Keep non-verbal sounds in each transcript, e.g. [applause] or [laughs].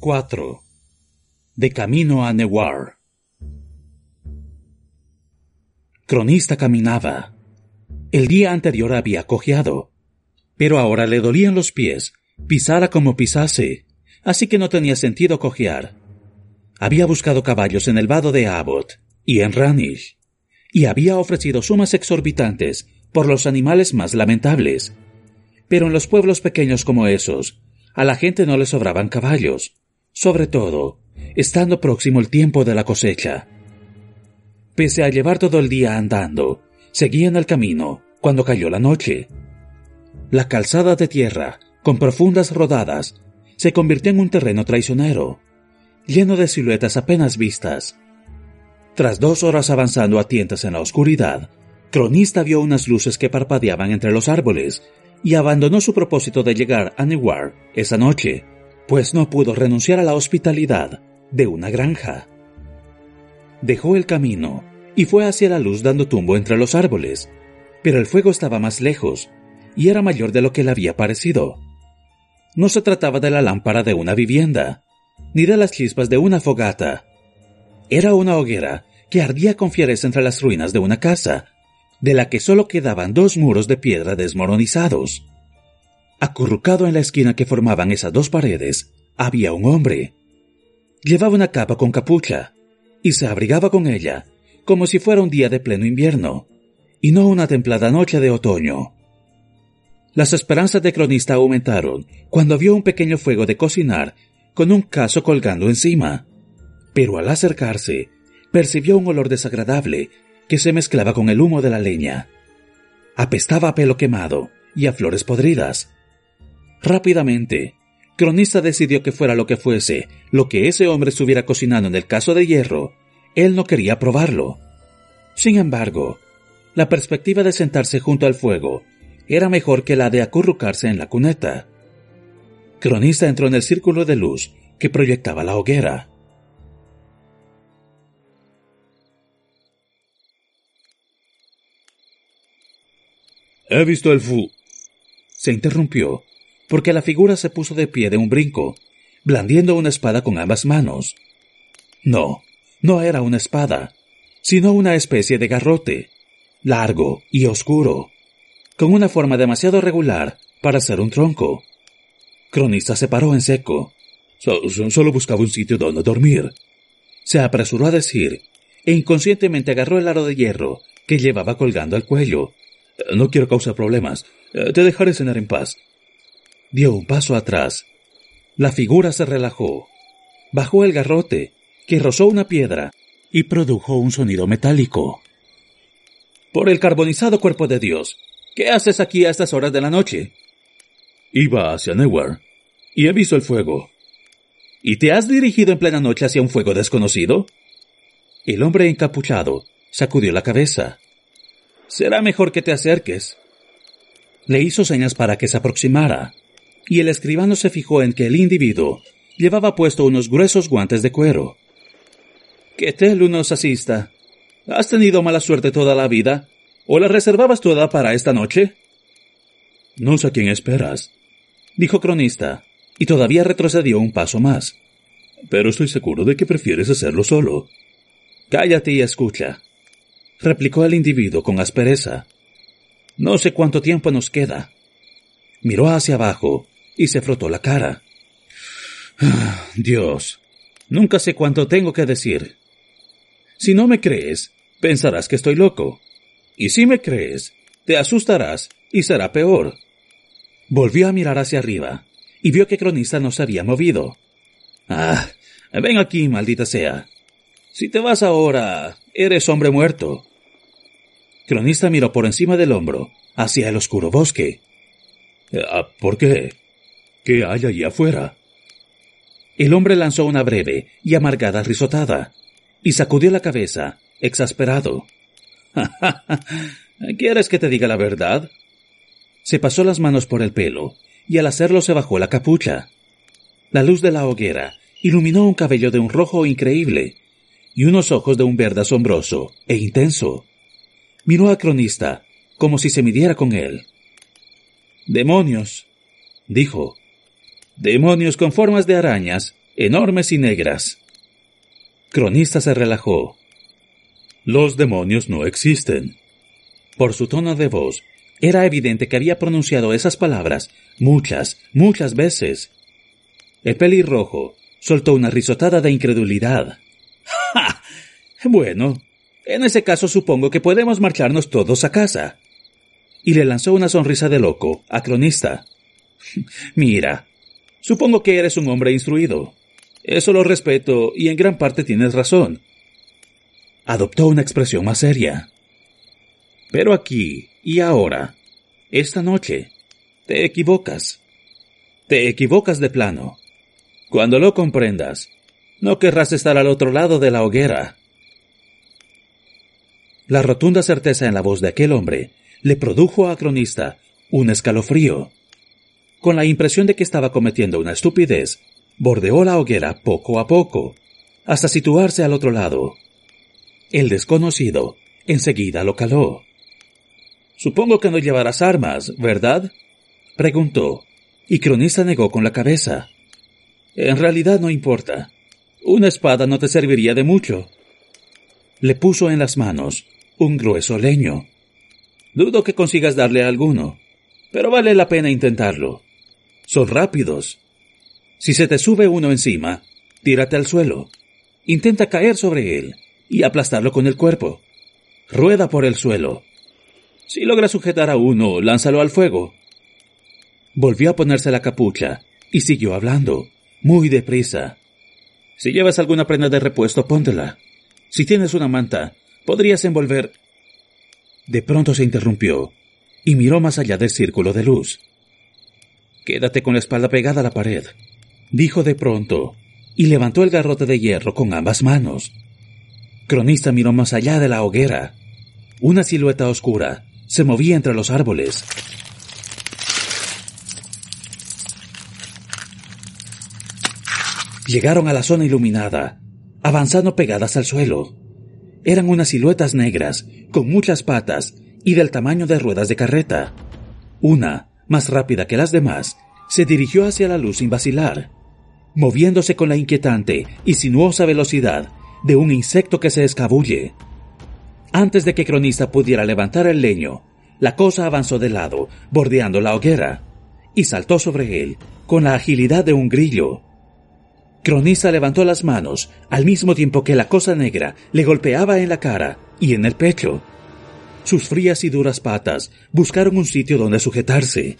4. De camino a Newar. Cronista caminaba. El día anterior había cojeado, pero ahora le dolían los pies, pisara como pisase, así que no tenía sentido cojear. Había buscado caballos en el vado de Abbott y en Ranish, y había ofrecido sumas exorbitantes por los animales más lamentables. Pero en los pueblos pequeños como esos, a la gente no le sobraban caballos, sobre todo, estando próximo el tiempo de la cosecha. Pese a llevar todo el día andando, seguían el camino cuando cayó la noche. La calzada de tierra, con profundas rodadas, se convirtió en un terreno traicionero, lleno de siluetas apenas vistas. Tras dos horas avanzando a tientas en la oscuridad, Cronista vio unas luces que parpadeaban entre los árboles y abandonó su propósito de llegar a Newar esa noche pues no pudo renunciar a la hospitalidad de una granja. Dejó el camino y fue hacia la luz dando tumbo entre los árboles, pero el fuego estaba más lejos y era mayor de lo que le había parecido. No se trataba de la lámpara de una vivienda, ni de las chispas de una fogata. Era una hoguera que ardía con fiereza entre las ruinas de una casa, de la que solo quedaban dos muros de piedra desmoronizados. Acurrucado en la esquina que formaban esas dos paredes, había un hombre. Llevaba una capa con capucha y se abrigaba con ella como si fuera un día de pleno invierno y no una templada noche de otoño. Las esperanzas de cronista aumentaron cuando vio un pequeño fuego de cocinar con un caso colgando encima. Pero al acercarse, percibió un olor desagradable que se mezclaba con el humo de la leña. Apestaba a pelo quemado y a flores podridas. Rápidamente, Cronista decidió que fuera lo que fuese, lo que ese hombre estuviera cocinando en el caso de hierro, él no quería probarlo. Sin embargo, la perspectiva de sentarse junto al fuego era mejor que la de acurrucarse en la cuneta. Cronista entró en el círculo de luz que proyectaba la hoguera. He visto el fu. Se interrumpió porque la figura se puso de pie de un brinco, blandiendo una espada con ambas manos. No, no era una espada, sino una especie de garrote, largo y oscuro, con una forma demasiado regular para ser un tronco. Cronista se paró en seco. solo buscaba un sitio donde dormir. Se apresuró a decir, e inconscientemente agarró el aro de hierro que llevaba colgando al cuello. No quiero causar problemas. Te dejaré cenar en paz. Dio un paso atrás. La figura se relajó. Bajó el garrote, que rozó una piedra, y produjo un sonido metálico. Por el carbonizado cuerpo de Dios, ¿qué haces aquí a estas horas de la noche? Iba hacia Newar, y he visto el fuego. ¿Y te has dirigido en plena noche hacia un fuego desconocido? El hombre encapuchado sacudió la cabeza. Será mejor que te acerques. Le hizo señas para que se aproximara y el escribano se fijó en que el individuo llevaba puesto unos gruesos guantes de cuero. ¿Qué tal nos asista? ¿Has tenido mala suerte toda la vida? ¿O la reservabas toda para esta noche? No sé a quién esperas, dijo Cronista, y todavía retrocedió un paso más. Pero estoy seguro de que prefieres hacerlo solo. Cállate y escucha, replicó el individuo con aspereza. No sé cuánto tiempo nos queda. Miró hacia abajo y se frotó la cara. Dios, nunca sé cuánto tengo que decir. Si no me crees, pensarás que estoy loco. Y si me crees, te asustarás y será peor. Volvió a mirar hacia arriba y vio que Cronista no se había movido. Ah, ven aquí, maldita sea. Si te vas ahora, eres hombre muerto. Cronista miró por encima del hombro, hacia el oscuro bosque. Ah, ¿Por qué? ¿Qué hay allí afuera? El hombre lanzó una breve y amargada risotada y sacudió la cabeza, exasperado. [laughs] ¿Quieres que te diga la verdad? Se pasó las manos por el pelo y al hacerlo se bajó la capucha. La luz de la hoguera iluminó un cabello de un rojo increíble y unos ojos de un verde asombroso e intenso. Miró a Cronista como si se midiera con él. Demonios, dijo, demonios con formas de arañas enormes y negras. Cronista se relajó. Los demonios no existen. Por su tono de voz, era evidente que había pronunciado esas palabras muchas, muchas veces. El pelirrojo soltó una risotada de incredulidad. [laughs] ¡Ja! Bueno, en ese caso supongo que podemos marcharnos todos a casa. Y le lanzó una sonrisa de loco a Cronista. [laughs] Mira, supongo que eres un hombre instruido. Eso lo respeto y en gran parte tienes razón. Adoptó una expresión más seria. Pero aquí y ahora, esta noche, te equivocas. Te equivocas de plano. Cuando lo comprendas, no querrás estar al otro lado de la hoguera. La rotunda certeza en la voz de aquel hombre le produjo a Cronista un escalofrío. Con la impresión de que estaba cometiendo una estupidez, bordeó la hoguera poco a poco, hasta situarse al otro lado. El desconocido enseguida lo caló. Supongo que no llevarás armas, ¿verdad? preguntó, y Cronista negó con la cabeza. En realidad no importa. Una espada no te serviría de mucho. Le puso en las manos un grueso leño. Dudo que consigas darle alguno, pero vale la pena intentarlo. Son rápidos. Si se te sube uno encima, tírate al suelo. Intenta caer sobre él y aplastarlo con el cuerpo. Rueda por el suelo si logra sujetar a uno, lánzalo al fuego. Volvió a ponerse la capucha y siguió hablando, muy deprisa. Si llevas alguna prenda de repuesto, póntela. Si tienes una manta, podrías envolver. De pronto se interrumpió y miró más allá del círculo de luz. Quédate con la espalda pegada a la pared, dijo de pronto, y levantó el garrote de hierro con ambas manos. Cronista miró más allá de la hoguera. Una silueta oscura se movía entre los árboles. Llegaron a la zona iluminada, avanzando pegadas al suelo. Eran unas siluetas negras, con muchas patas y del tamaño de ruedas de carreta. Una, más rápida que las demás, se dirigió hacia la luz sin vacilar, moviéndose con la inquietante y sinuosa velocidad de un insecto que se escabulle. Antes de que Cronista pudiera levantar el leño, la cosa avanzó de lado, bordeando la hoguera, y saltó sobre él con la agilidad de un grillo. Cronista levantó las manos al mismo tiempo que la cosa negra le golpeaba en la cara y en el pecho. Sus frías y duras patas buscaron un sitio donde sujetarse,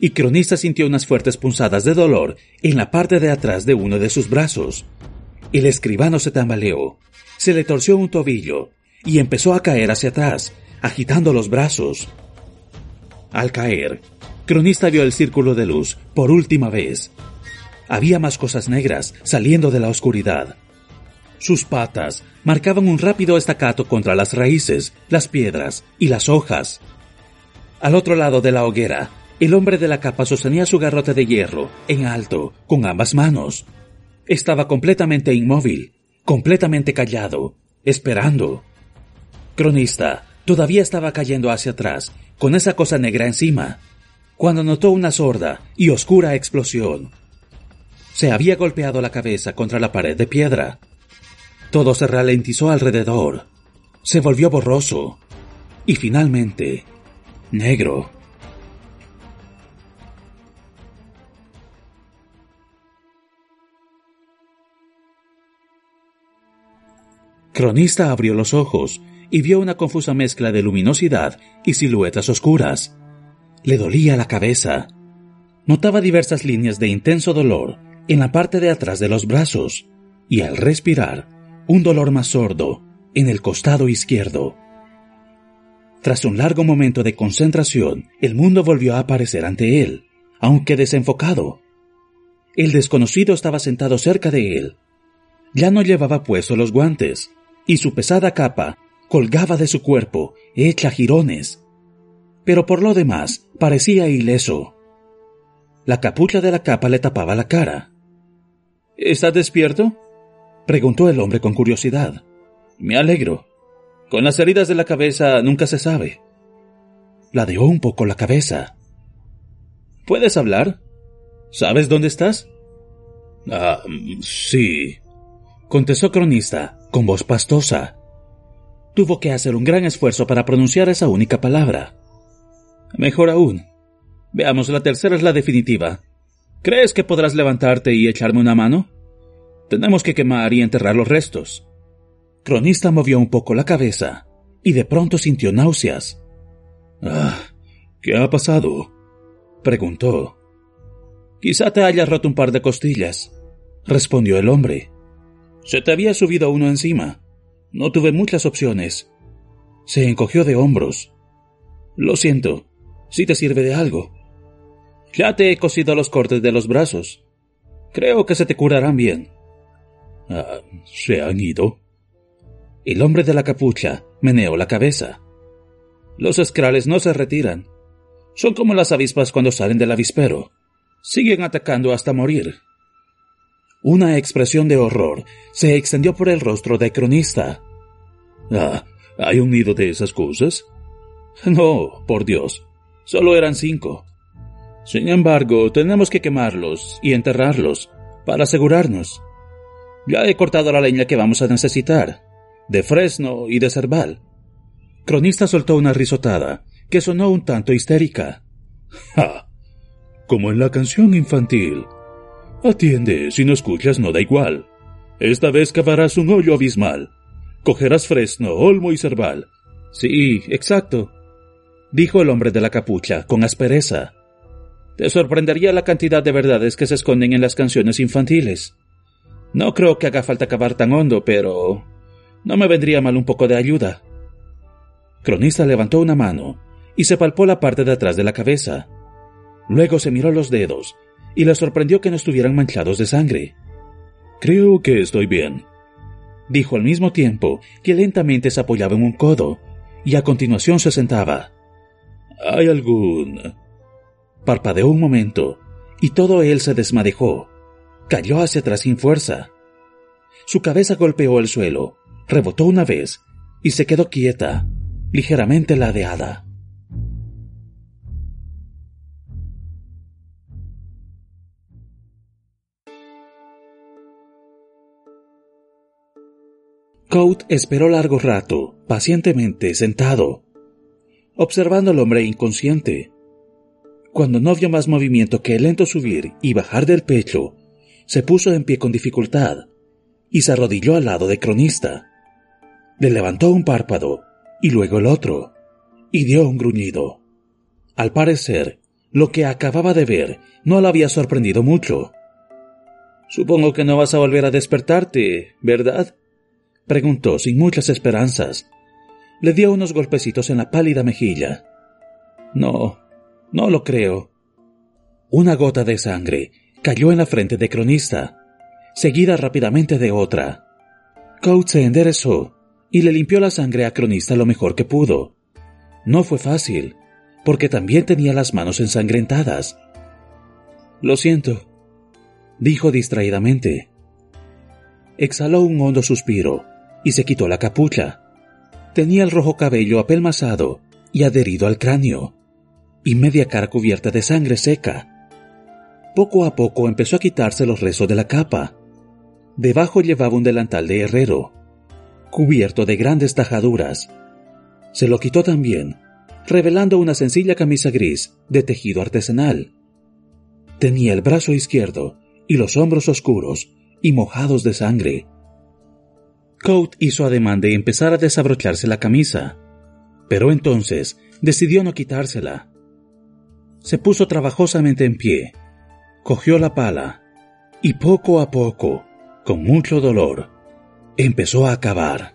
y Cronista sintió unas fuertes punzadas de dolor en la parte de atrás de uno de sus brazos. El escribano se tambaleó, se le torció un tobillo y empezó a caer hacia atrás, agitando los brazos. Al caer, Cronista vio el círculo de luz por última vez. Había más cosas negras saliendo de la oscuridad. Sus patas marcaban un rápido estacato contra las raíces, las piedras y las hojas. Al otro lado de la hoguera, el hombre de la capa sostenía su garrote de hierro en alto con ambas manos. Estaba completamente inmóvil, completamente callado, esperando. Cronista todavía estaba cayendo hacia atrás, con esa cosa negra encima, cuando notó una sorda y oscura explosión. Se había golpeado la cabeza contra la pared de piedra. Todo se ralentizó alrededor, se volvió borroso y finalmente negro. Cronista abrió los ojos y vio una confusa mezcla de luminosidad y siluetas oscuras. Le dolía la cabeza. Notaba diversas líneas de intenso dolor en la parte de atrás de los brazos y al respirar, un dolor más sordo en el costado izquierdo. Tras un largo momento de concentración, el mundo volvió a aparecer ante él, aunque desenfocado. El desconocido estaba sentado cerca de él. Ya no llevaba puestos los guantes, y su pesada capa colgaba de su cuerpo, hecha jirones. Pero por lo demás, parecía ileso. La capucha de la capa le tapaba la cara. ¿Estás despierto? Preguntó el hombre con curiosidad. Me alegro. Con las heridas de la cabeza nunca se sabe. Ladeó un poco la cabeza. ¿Puedes hablar? ¿Sabes dónde estás? Ah, sí, contestó Cronista con voz pastosa. Tuvo que hacer un gran esfuerzo para pronunciar esa única palabra. Mejor aún. Veamos, la tercera es la definitiva. ¿Crees que podrás levantarte y echarme una mano? Tenemos que quemar y enterrar los restos. Cronista movió un poco la cabeza y de pronto sintió náuseas. Ah, ¿qué ha pasado? preguntó. Quizá te hayas roto un par de costillas, respondió el hombre. Se te había subido uno encima. No tuve muchas opciones. Se encogió de hombros. Lo siento, si te sirve de algo. Ya te he cosido los cortes de los brazos. Creo que se te curarán bien. Ah, ¿Se han ido? El hombre de la capucha meneó la cabeza. Los escrales no se retiran. Son como las avispas cuando salen del avispero. Siguen atacando hasta morir. Una expresión de horror se extendió por el rostro de cronista. Ah, ¿hay un nido de esas cosas? No, por Dios. Solo eran cinco. Sin embargo, tenemos que quemarlos y enterrarlos para asegurarnos. Ya he cortado la leña que vamos a necesitar, de fresno y de cerval. Cronista soltó una risotada que sonó un tanto histérica. [laughs] ¡Ja! Como en la canción infantil. Atiende, si no escuchas no da igual. Esta vez cavarás un hoyo abismal. Cogerás fresno, olmo y cerval. Sí, exacto, dijo el hombre de la capucha con aspereza. Te sorprendería la cantidad de verdades que se esconden en las canciones infantiles. No creo que haga falta cavar tan hondo, pero no me vendría mal un poco de ayuda. Cronista levantó una mano y se palpó la parte de atrás de la cabeza. Luego se miró los dedos y le sorprendió que no estuvieran manchados de sangre. Creo que estoy bien, dijo al mismo tiempo que lentamente se apoyaba en un codo y a continuación se sentaba. ¿Hay algún... Parpadeó un momento y todo él se desmadejó. Cayó hacia atrás sin fuerza. Su cabeza golpeó el suelo, rebotó una vez y se quedó quieta, ligeramente ladeada. Coat esperó largo rato, pacientemente sentado, observando al hombre inconsciente. Cuando no vio más movimiento que el lento subir y bajar del pecho, se puso en pie con dificultad y se arrodilló al lado de Cronista. Le levantó un párpado y luego el otro, y dio un gruñido. Al parecer, lo que acababa de ver no le había sorprendido mucho. Supongo que no vas a volver a despertarte, ¿verdad? preguntó sin muchas esperanzas. Le dio unos golpecitos en la pálida mejilla. No, no lo creo. Una gota de sangre cayó en la frente de Cronista, seguida rápidamente de otra. Coat se enderezó y le limpió la sangre a Cronista lo mejor que pudo. No fue fácil, porque también tenía las manos ensangrentadas. Lo siento, dijo distraídamente. Exhaló un hondo suspiro y se quitó la capucha. Tenía el rojo cabello apelmazado y adherido al cráneo, y media cara cubierta de sangre seca. Poco a poco empezó a quitarse los rezos de la capa. Debajo llevaba un delantal de herrero, cubierto de grandes tajaduras. Se lo quitó también, revelando una sencilla camisa gris de tejido artesanal. Tenía el brazo izquierdo y los hombros oscuros y mojados de sangre. Coat hizo ademán de empezar a desabrocharse la camisa, pero entonces decidió no quitársela. Se puso trabajosamente en pie, cogió la pala y poco a poco, con mucho dolor, empezó a cavar.